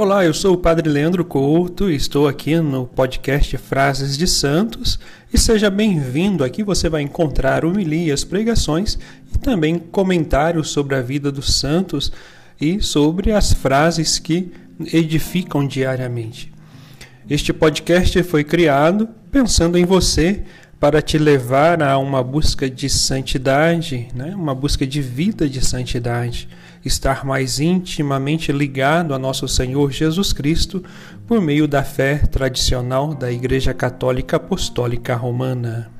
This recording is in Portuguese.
Olá, eu sou o Padre Leandro Couto e estou aqui no podcast Frases de Santos. E seja bem-vindo. Aqui você vai encontrar homilias, pregações e também comentários sobre a vida dos santos e sobre as frases que edificam diariamente. Este podcast foi criado pensando em você para te levar a uma busca de santidade, né? uma busca de vida de santidade, estar mais intimamente ligado a nosso Senhor Jesus Cristo por meio da fé tradicional da Igreja Católica Apostólica Romana.